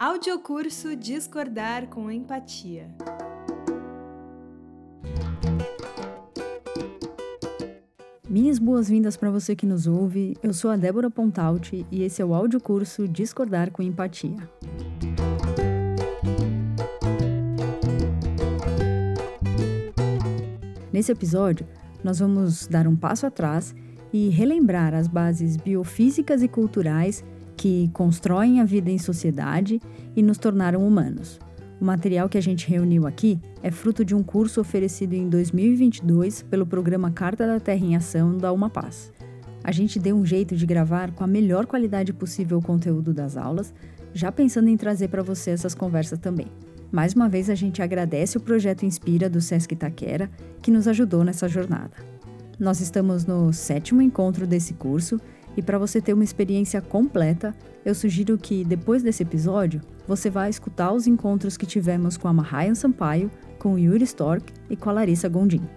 Audiocurso Discordar com Empatia. Minhas boas-vindas para você que nos ouve. Eu sou a Débora Pontalti e esse é o audiocurso Discordar com Empatia. Nesse episódio, nós vamos dar um passo atrás e relembrar as bases biofísicas e culturais que constroem a vida em sociedade e nos tornaram humanos. O material que a gente reuniu aqui é fruto de um curso oferecido em 2022 pelo programa Carta da Terra em Ação da Uma Paz. A gente deu um jeito de gravar com a melhor qualidade possível o conteúdo das aulas, já pensando em trazer para você essas conversas também. Mais uma vez a gente agradece o projeto Inspira do Sesc Itaquera, que nos ajudou nessa jornada. Nós estamos no sétimo encontro desse curso e para você ter uma experiência completa, eu sugiro que depois desse episódio você vá escutar os encontros que tivemos com a Mahayan Sampaio, com o Yuri Stork e com a Larissa Gondim.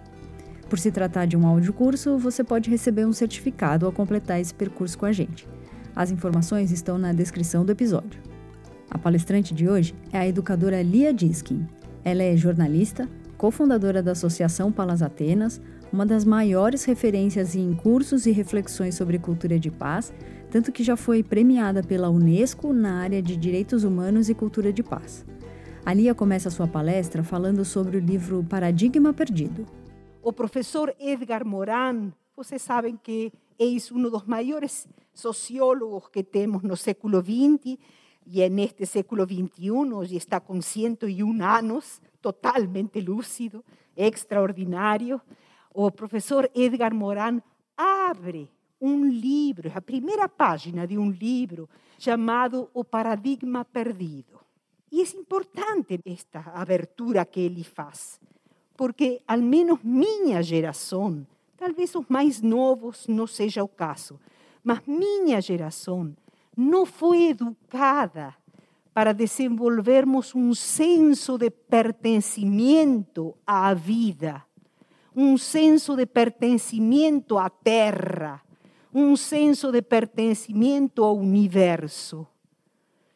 Por se tratar de um audiocurso, você pode receber um certificado ao completar esse percurso com a gente. As informações estão na descrição do episódio. A palestrante de hoje é a educadora Lia Diskin. Ela é jornalista, cofundadora da Associação Palas Atenas, uma das maiores referências em cursos e reflexões sobre cultura de paz, tanto que já foi premiada pela Unesco na área de direitos humanos e cultura de paz. A Lia começa sua palestra falando sobre o livro Paradigma Perdido. O professor Edgar Morin, vocês sabem que é um dos maiores sociólogos que temos no século XX e neste século XXI, hoje está com 101 anos, totalmente lúcido, extraordinário o professor Edgar Morin abre um livro, a primeira página de um livro chamado O Paradigma Perdido. E é importante esta abertura que ele faz, porque, ao menos minha geração, talvez os mais novos não seja o caso, mas minha geração não foi educada para desenvolvermos um senso de pertencimento à vida um senso de pertencimento à Terra, um senso de pertencimento ao universo.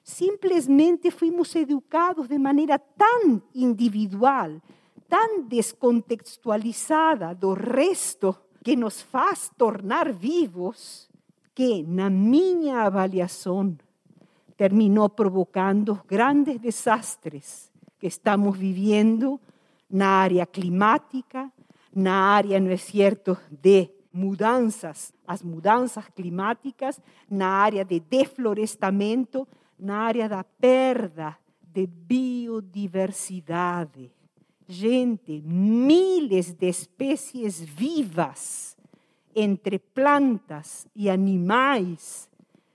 Simplesmente fomos educados de maneira tão individual, tão descontextualizada do resto que nos faz tornar vivos, que, na minha avaliação, terminou provocando grandes desastres que estamos vivendo na área climática, na área, não é certo, de mudanças, as mudanças climáticas, na área de deflorestamento, na área da perda de biodiversidade. Gente, miles de espécies vivas entre plantas e animais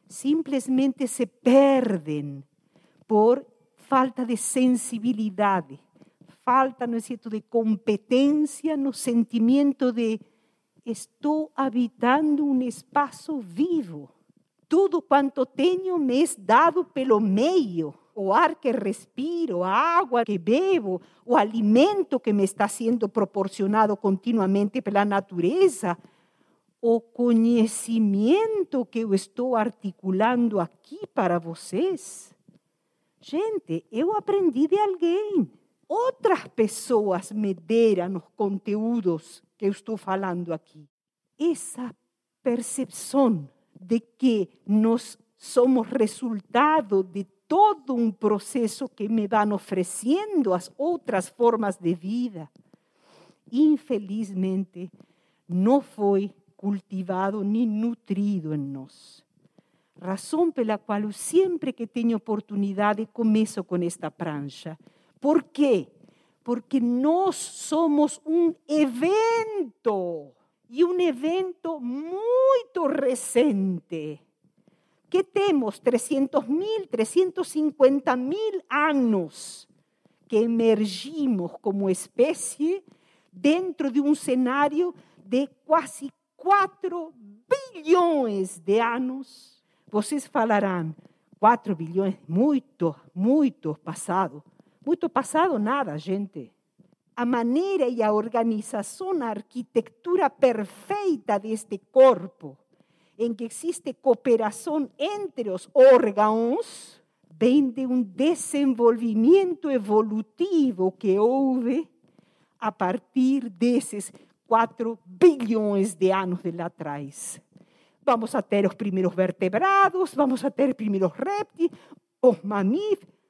simplesmente se perdem por falta de sensibilidade falta, ¿no es de competencia, no sentimiento de estoy habitando un espacio vivo. Todo cuanto tenho me es dado pelo meio. O ar que respiro, a água que bebo, o alimento que me está sendo proporcionado continuamente pela natureza, o conhecimento que eu estou articulando aqui para vocês. Gente, eu aprendi de alguém outras pessoas me deram os conteúdos que eu estou falando aqui. Essa percepção de que nós somos resultado de todo um processo que me vão oferecendo as outras formas de vida, infelizmente, não foi cultivado nem nutrido em nós. Razão pela qual eu sempre que tenho oportunidade começo com esta prancha ¿Por quê? Porque nós somos um evento e um evento muito recente. Que temos 300 mil, 350 mil anos que emergimos como espécie dentro de um cenário de quase 4 bilhões de anos. Vocês falarão, 4 bilhões, muito, muito passado. Muito passado nada, gente. A maneira e a organização, a arquitetura perfeita deste corpo, em que existe cooperação entre os órgãos vem de um desenvolvimento evolutivo que houve a partir desses 4 bilhões de anos de lá atrás. Vamos a ter os primeiros vertebrados, vamos a ter os primeiros répteis, os mamíferos.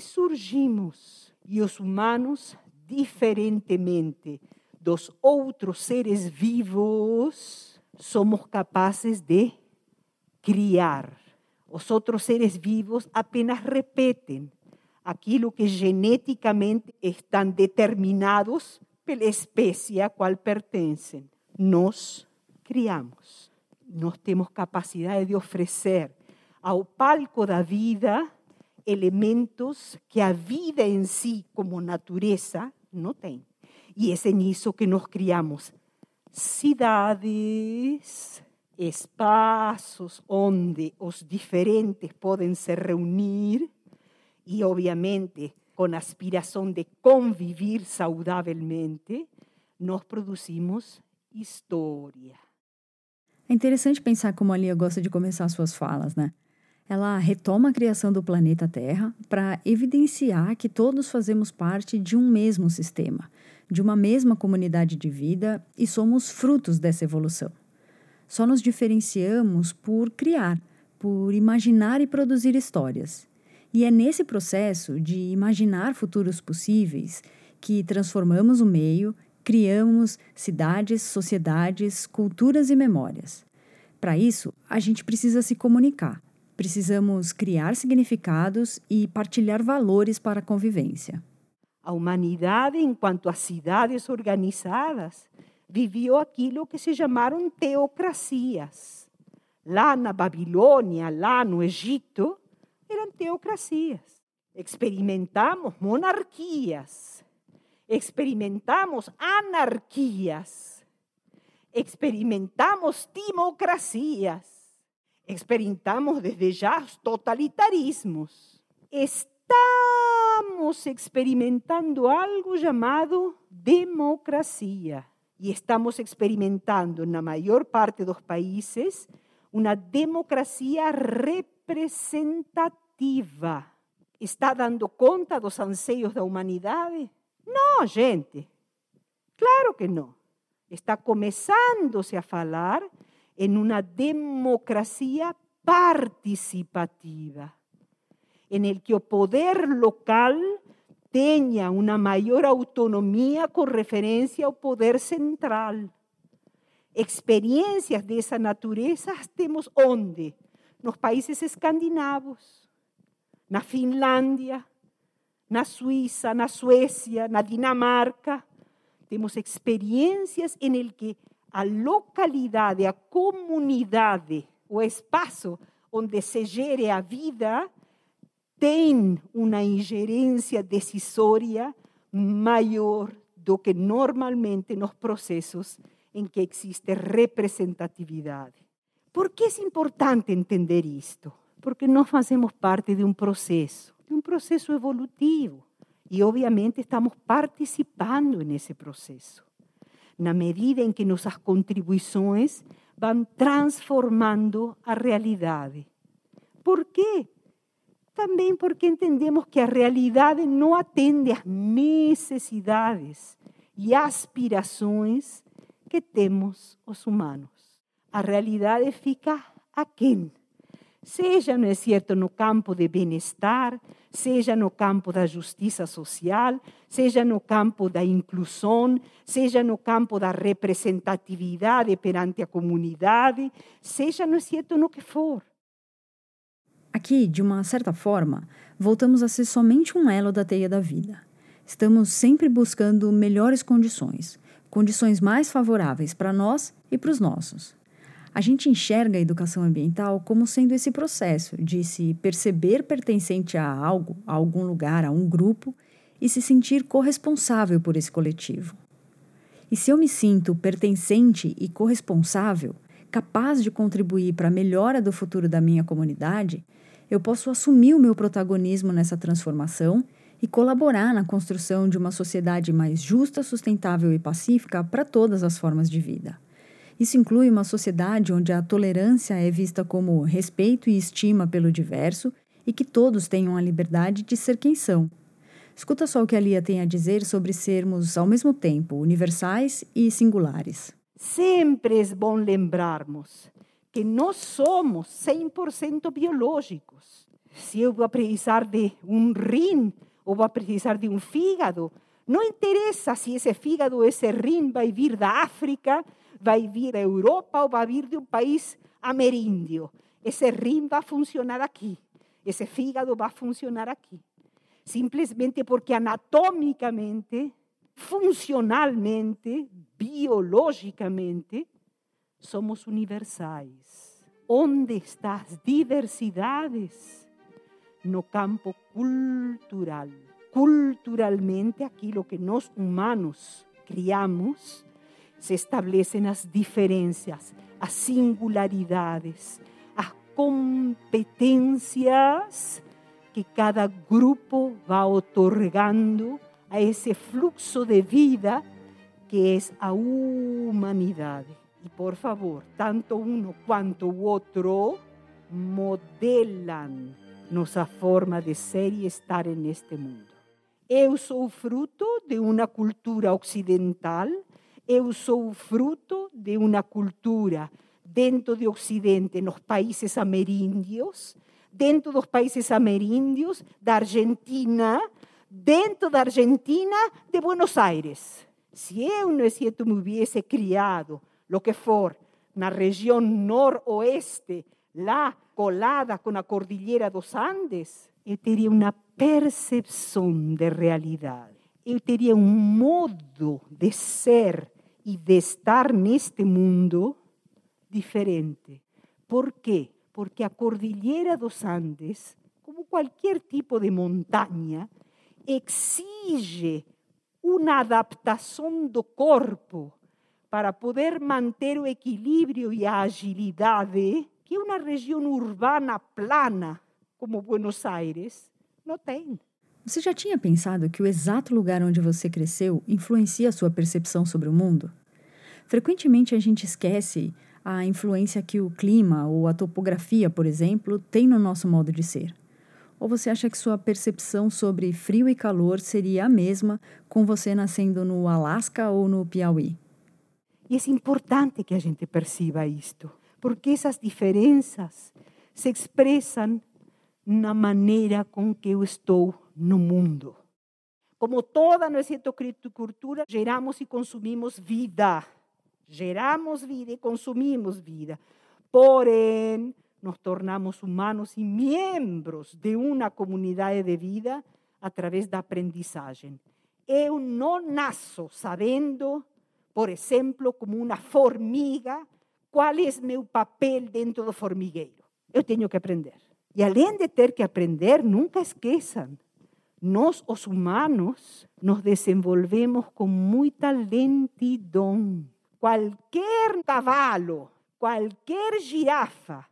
Surgimos. E os humanos, diferentemente dos outros seres vivos, somos capazes de criar. Os outros seres vivos apenas repetem aquilo que geneticamente estão determinados pela espécie a qual pertencem. Nós criamos. Nós temos capacidade de oferecer ao palco da vida elementos que a vida em si, como natureza, não tem. E é nisso que nós criamos cidades, espaços onde os diferentes podem se reunir e, obviamente, com a aspiração de convivir saudavelmente, nós produzimos história. É interessante pensar como a Lia gosta de começar suas falas, né? Ela retoma a criação do planeta Terra para evidenciar que todos fazemos parte de um mesmo sistema, de uma mesma comunidade de vida e somos frutos dessa evolução. Só nos diferenciamos por criar, por imaginar e produzir histórias. E é nesse processo de imaginar futuros possíveis que transformamos o meio, criamos cidades, sociedades, culturas e memórias. Para isso, a gente precisa se comunicar Precisamos criar significados e partilhar valores para a convivência. A humanidade, enquanto as cidades organizadas, viveu aquilo que se chamaram teocracias. Lá na Babilônia, lá no Egito, eram teocracias. Experimentamos monarquias, experimentamos anarquias, experimentamos democracias experimentamos desde os totalitarismos. Estamos experimentando algo chamado democracia. E estamos experimentando, na maior parte dos países, uma democracia representativa. Está dando conta dos anseios da humanidade? Não, gente. Claro que não. Está começando-se a falar en una democracia participativa, en el que el poder local tenga una mayor autonomía con referencia al poder central. Experiencias de esa naturaleza tenemos onde? Nos países escandinavos, na Finlandia, na Suiza, na Suecia, na Dinamarca. Tenemos experiencias en el que a localidade, a comunidade, o espaço onde se gere a vida, tem uma ingerência decisória maior do que normalmente nos processos em que existe representatividade. Por que é importante entender isto? Porque nós fazemos parte de um processo, de um processo evolutivo. E, obviamente, estamos participando nesse processo na medida em que nossas contribuições vão transformando a realidade. Por quê? Também porque entendemos que a realidade não atende às necessidades e aspirações que temos os humanos. A realidade fica aquém seja, não é certo, no campo de bem-estar, seja no campo da justiça social, seja no campo da inclusão, seja no campo da representatividade perante a comunidade, seja, não é certo, no que for. Aqui, de uma certa forma, voltamos a ser somente um elo da teia da vida. Estamos sempre buscando melhores condições, condições mais favoráveis para nós e para os nossos. A gente enxerga a educação ambiental como sendo esse processo de se perceber pertencente a algo, a algum lugar, a um grupo e se sentir corresponsável por esse coletivo. E se eu me sinto pertencente e corresponsável, capaz de contribuir para a melhora do futuro da minha comunidade, eu posso assumir o meu protagonismo nessa transformação e colaborar na construção de uma sociedade mais justa, sustentável e pacífica para todas as formas de vida. Isso inclui uma sociedade onde a tolerância é vista como respeito e estima pelo diverso e que todos tenham a liberdade de ser quem são. Escuta só o que a Lia tem a dizer sobre sermos, ao mesmo tempo, universais e singulares. Sempre é bom lembrarmos que nós somos 100% biológicos. Se eu vou precisar de um rim ou vou precisar de um fígado, não interessa se esse fígado ou esse rim vai vir da África, vai vir da Europa ou vai vir de um país ameríndio. Esse rim vai funcionar aqui. Esse fígado vai funcionar aqui. Simplesmente porque anatomicamente, funcionalmente, biologicamente, somos universais. Onde estão as diversidades? No campo cultural. Culturalmente, aquilo que nós humanos criamos, se establecem as diferenças, as singularidades, as competências que cada grupo va otorgando a ese fluxo de vida que es a humanidad. Y por favor, tanto uno quanto o outro modelan nossa forma de ser e estar neste mundo. Eu sou fruto de uma cultura ocidental, eu sou fruto de uma cultura dentro de Ocidente, nos países ameríndios, dentro dos países ameríndios, da Argentina, dentro da Argentina, de Buenos Aires. Se eu, é certo, me hubiese criado, lo que for, na região noroeste, lá colada com a cordilheira dos Andes, eu teria uma percepção de realidade. Eu teria um modo de ser e de estar neste mundo diferente. Por quê? porque a Cordillera dos Andes, como cualquier tipo de montaña, exige uma adaptação do corpo para poder manter o equilíbrio e a agilidade que uma região urbana plana como Buenos Aires não tem. Você já tinha pensado que o exato lugar onde você cresceu influencia a sua percepção sobre o mundo? Frequentemente a gente esquece a influência que o clima ou a topografia, por exemplo, tem no nosso modo de ser? Ou você acha que sua percepção sobre frio e calor seria a mesma com você nascendo no Alasca ou no Piauí? E é importante que a gente perceba isto, porque essas diferenças se expressam na maneira com que eu estou no mundo. Como toda nossa cultura, geramos e consumimos vida. geramos vida y consumimos vida. Porém, nos tornamos humanos y miembros de una comunidad de vida a través da aprendizagem. Eu não nasço sabendo, por exemplo, como uma formiga, qual é meu papel dentro do formigueiro. Eu tenho que aprender. E além de ter que aprender, nunca esqueçam, nós, os humanos, nos desenvolvemos com muita lentidão cualquier caballo, cualquier jirafa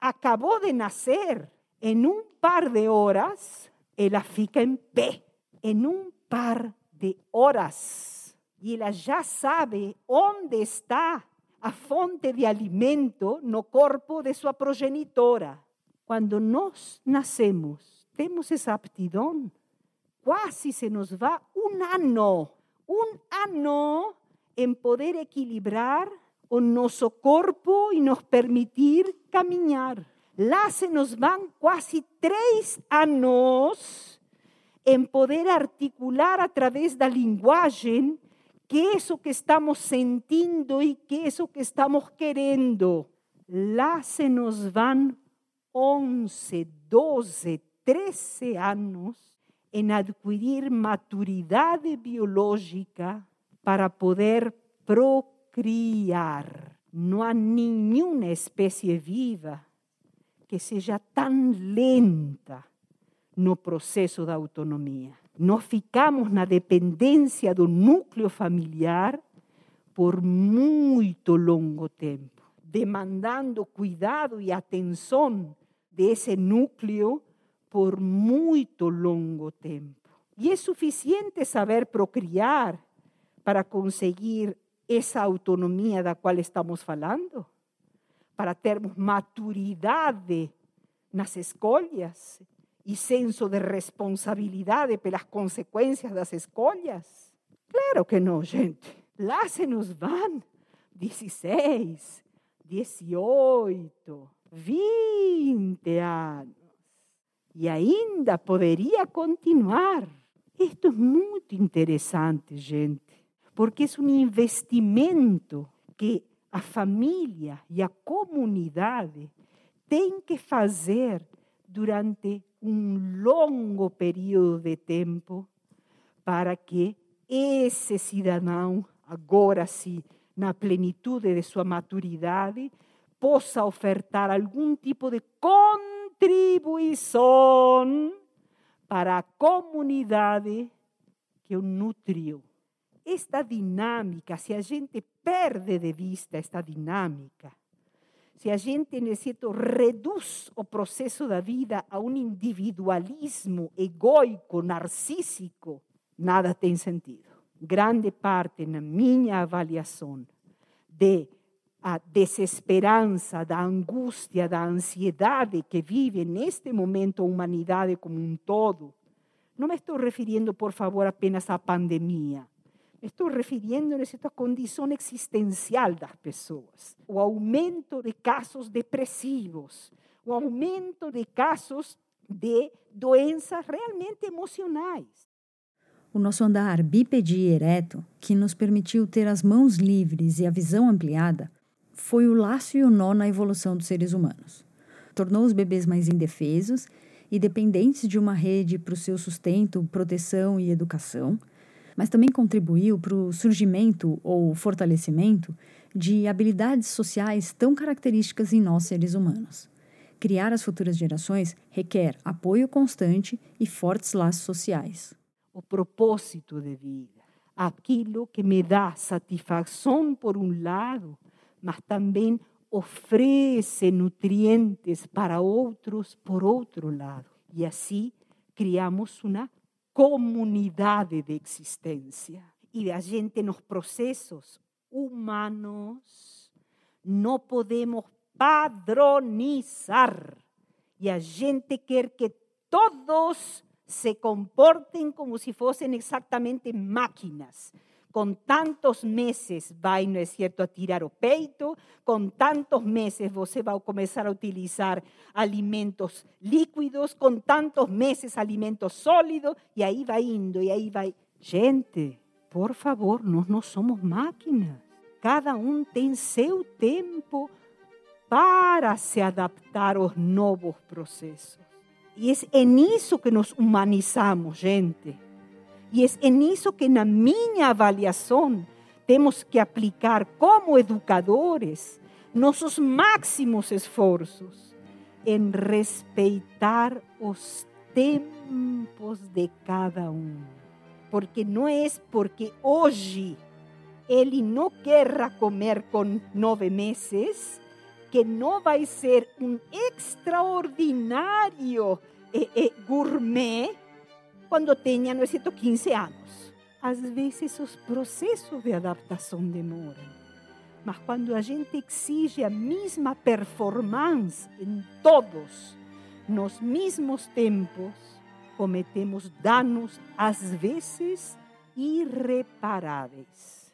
acabó de nacer, en un par de horas, ella fica en pé, en un par de horas. Y ella ya sabe dónde está. A fonte de alimento no corpo de sua progenitora. Cuando nos nacemos, temos esa aptidão. Quase se nos va un ano, un ano en poder equilibrar o nuestro cuerpo y nos permitir caminar. Lá se nos van casi tres años en poder articular a través da linguagem que eso que estamos sintiendo y que eso que estamos querendo. Lá se nos van 11, 12, 13 años en adquirir maturidade biológica para poder procriar. Não há nenhuma espécie viva que seja tão lenta no processo da autonomia. Nós ficamos na dependência do núcleo familiar por muito longo tempo, demandando cuidado e atenção desse núcleo por muito longo tempo. E é suficiente saber procriar para conseguir essa autonomia da qual estamos falando? Para termos maturidade nas escolhas e senso de responsabilidade pelas consequências das escolhas? Claro que não, gente. Lá se nos vão 16, 18, 20 anos. E ainda poderia continuar. Isto é muito interessante, gente, porque é um investimento que a família e a comunidade têm que fazer durante um longo período de tempo para que esse cidadão, agora sim, na plenitude de sua maturidade, possa ofertar algum tipo de contribuição para a comunidade que o nutriu. Esta dinâmica, se a gente perde de vista esta dinâmica, se a gente, necessito, reduz o processo da vida a um individualismo egoico, narcísico, nada tem sentido. Grande parte, na minha avaliação, de a desesperança, da angústia, da ansiedade que vive neste momento a humanidade como um todo, não me estou referindo, por favor, apenas à pandemia. Me estou referindo a condição existencial das pessoas. O aumento de casos depressivos, o aumento de casos de doenças realmente emocionais. O nosso andar bípede e ereto, que nos permitiu ter as mãos livres e a visão ampliada, foi o laço e o nó na evolução dos seres humanos. Tornou os bebês mais indefesos e dependentes de uma rede para o seu sustento, proteção e educação, mas também contribuiu para o surgimento ou fortalecimento de habilidades sociais tão características em nós seres humanos. Criar as futuras gerações requer apoio constante e fortes laços sociais. O propósito de vida, aquilo que me dá satisfação por um lado mas também oferece nutrientes para outros por outro lado. E assim criamos uma comunidade de existência. E a gente nos processos humanos não podemos padronizar. E a gente quer que todos se comportem como se fossem exatamente máquinas com tantos meses vai, não é certo, a tirar o peito, com tantos meses você vai começar a utilizar alimentos líquidos, com tantos meses alimentos sólidos, e aí vai indo, e aí vai. Gente, por favor, nós não somos máquinas. Cada um tem seu tempo para se adaptar aos novos processos. E é nisso que nos humanizamos, gente. E é nisso que, na minha avaliação, temos que aplicar como educadores nossos máximos esforços em respeitar os tempos de cada um. Porque não é porque hoje ele não querra comer com nove meses que não vai ser um extraordinário eh, eh, gourmet quando tenha, não certo, 15 anos. Às vezes os processos de adaptação demoram. Mas quando a gente exige a mesma performance em todos, nos mesmos tempos, cometemos danos, às vezes, irreparáveis.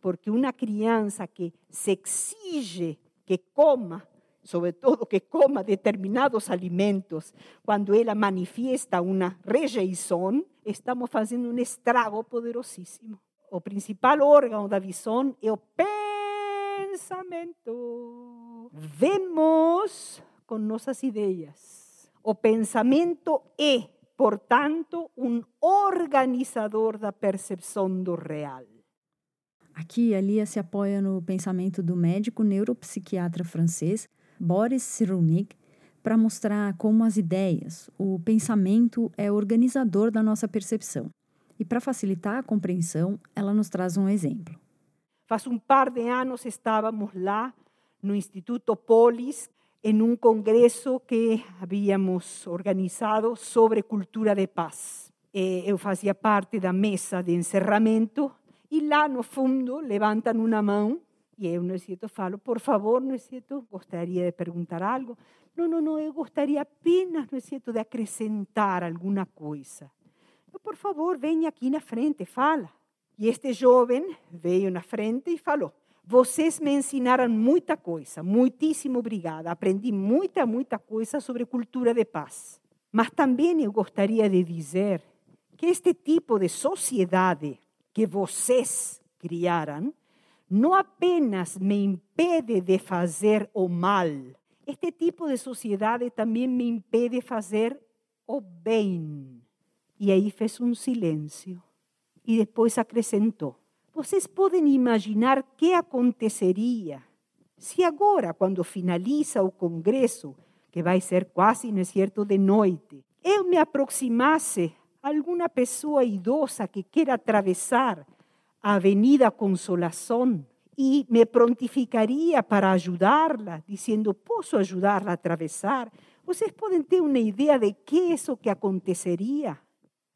Porque uma criança que se exige que coma sobre todo que coma determinados alimentos, quando ela manifiesta uma rejeição, estamos fazendo um estrago poderosíssimo. O principal órgão da visão é o pensamento. Vemos com nossas ideias. O pensamento é, portanto, um organizador da percepção do real. Aqui a Lia se apoia no pensamento do médico neuropsiquiatra francês Boris Cyrulnik para mostrar como as ideias, o pensamento é organizador da nossa percepção. E para facilitar a compreensão, ela nos traz um exemplo. Faz um par de anos estávamos lá no Instituto Polis, em um congresso que havíamos organizado sobre cultura de paz. Eu fazia parte da mesa de encerramento e lá no fundo levantam uma mão E eu, não é certo, falo, por favor, não é certo, gostaria de perguntar algo. Não, não, não, eu gostaria apenas, não é certo, de acrescentar alguma coisa. Por favor, venha aqui na frente, fala. E este jovem veio na frente e falou: Vocês me ensinaram muita coisa, muitíssimo obrigada. Aprendi muita, muita coisa sobre cultura de paz. Mas também eu gostaria de dizer que este tipo de sociedade que vocês criaram não apenas me impede de fazer o mal, este tipo de sociedade também me impede de fazer o bem. E aí fez um silêncio e depois acrescentou: Vocês podem imaginar que aconteceria se agora, quando finaliza o congresso, que vai ser quase, não é certo, de noite, eu me aproximasse a alguma pessoa idosa que queira atravessar a Avenida Consolação e me prontificaria para ajudá-la, dizendo: Posso ajudá-la a atravessar? Vocês podem ter uma ideia de que isso que aconteceria?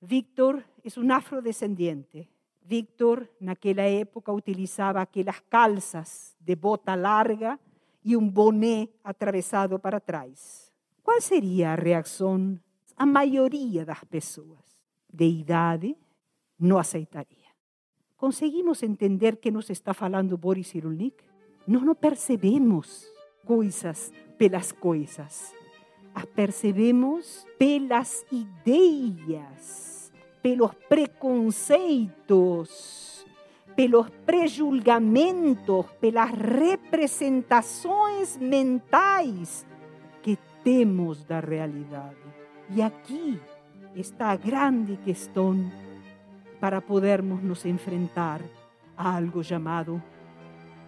Víctor é um afrodescendiente. Víctor, naquela época, utilizava aquelas calças de bota larga e um boné atravessado para trás. Qual seria a reação? A maioria das pessoas de idade não aceitaria. Conseguimos entender que nos está falando Boris Cyrulnik? Não percebemos coisas pelas coisas. As percebemos pelas ideias pelos preconceitos, pelos prejulgamentos, pelas representações mentais que temos da realidade. E aqui está a grande questão para podermos nos enfrentar a algo chamado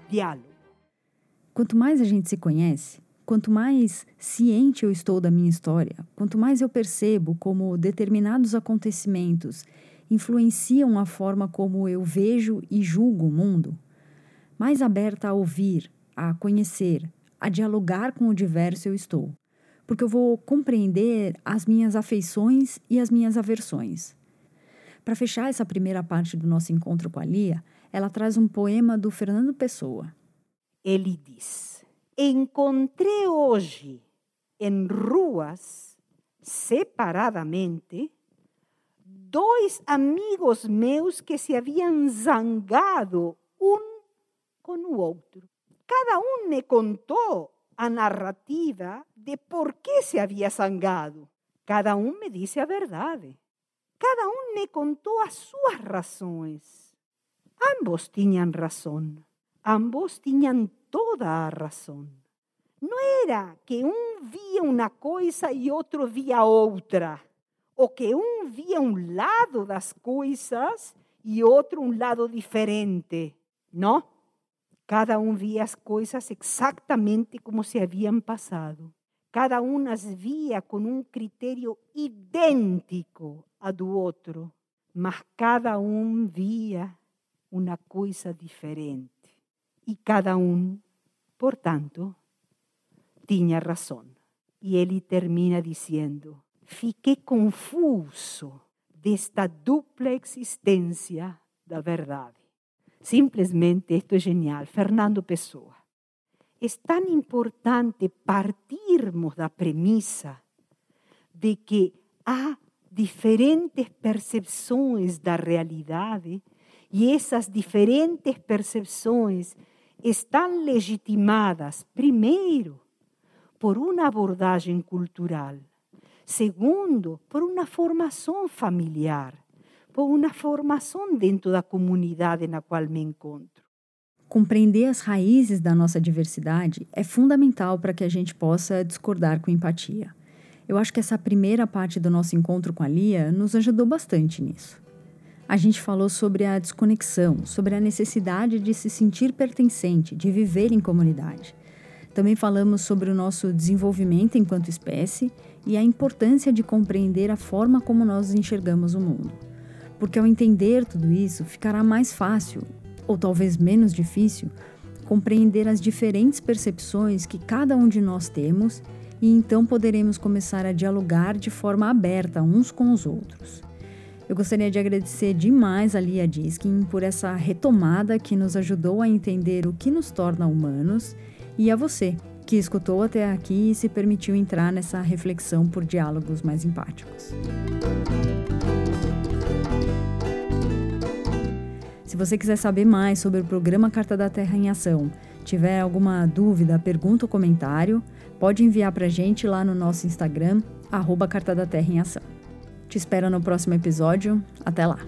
diálogo. Quanto mais a gente se conhece, Quanto mais ciente eu estou da minha história, quanto mais eu percebo como determinados acontecimentos influenciam a forma como eu vejo e julgo o mundo, mais aberta a ouvir, a conhecer, a dialogar com o diverso eu estou, porque eu vou compreender as minhas afeições e as minhas aversões. Para fechar essa primeira parte do nosso encontro com a Lia, ela traz um poema do Fernando Pessoa. Ele diz: encontrei hoje em ruas, separadamente, dois amigos meus que se haviam zangado um com o outro. Cada um me contou a narrativa de por que se havia zangado. Cada um me disse a verdade. Cada um me contou as suas razões. Ambos tinham razão. Ambos tinham toda a razão. Não era que um via uma coisa e outro via outra, ou que um via um lado das coisas e outro um lado diferente. Não. Cada um via as coisas exatamente como se haviam passado. Cada as via com um critério idêntico a do outro, mas cada um via uma coisa diferente. E cada um Portanto, tinha razão. E ele termina dizendo: Fiquei confuso desta dupla existência da verdade. Simplesmente, isto é genial. Fernando Pessoa. É tão importante partirmos da premissa de que há diferentes percepções da realidade e essas diferentes percepções estão legitimadas, primeiro, por uma abordagem cultural, segundo, por uma formação familiar, por uma formação dentro da comunidade na qual me encontro. Compreender as raízes da nossa diversidade é fundamental para que a gente possa discordar com empatia. Eu acho que essa primeira parte do nosso encontro com a Lia nos ajudou bastante nisso. A gente falou sobre a desconexão, sobre a necessidade de se sentir pertencente, de viver em comunidade. Também falamos sobre o nosso desenvolvimento enquanto espécie e a importância de compreender a forma como nós enxergamos o mundo. Porque ao entender tudo isso, ficará mais fácil, ou talvez menos difícil, compreender as diferentes percepções que cada um de nós temos e então poderemos começar a dialogar de forma aberta uns com os outros. Eu gostaria de agradecer demais a Lia Diskin por essa retomada que nos ajudou a entender o que nos torna humanos e a você que escutou até aqui e se permitiu entrar nessa reflexão por diálogos mais empáticos. Se você quiser saber mais sobre o programa Carta da Terra em Ação, tiver alguma dúvida, pergunta ou comentário, pode enviar para a gente lá no nosso Instagram, arroba Carta da Terra em Ação. Te espero no próximo episódio. Até lá!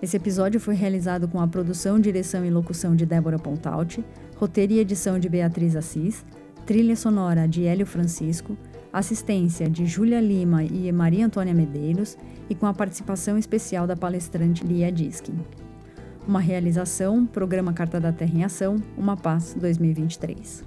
Esse episódio foi realizado com a produção, direção e locução de Débora Pontalti, roteiro e edição de Beatriz Assis, trilha sonora de Hélio Francisco, assistência de Júlia Lima e Maria Antônia Medeiros e com a participação especial da palestrante Lia Diskin. Uma realização, Programa Carta da Terra em Ação, Uma Paz 2023.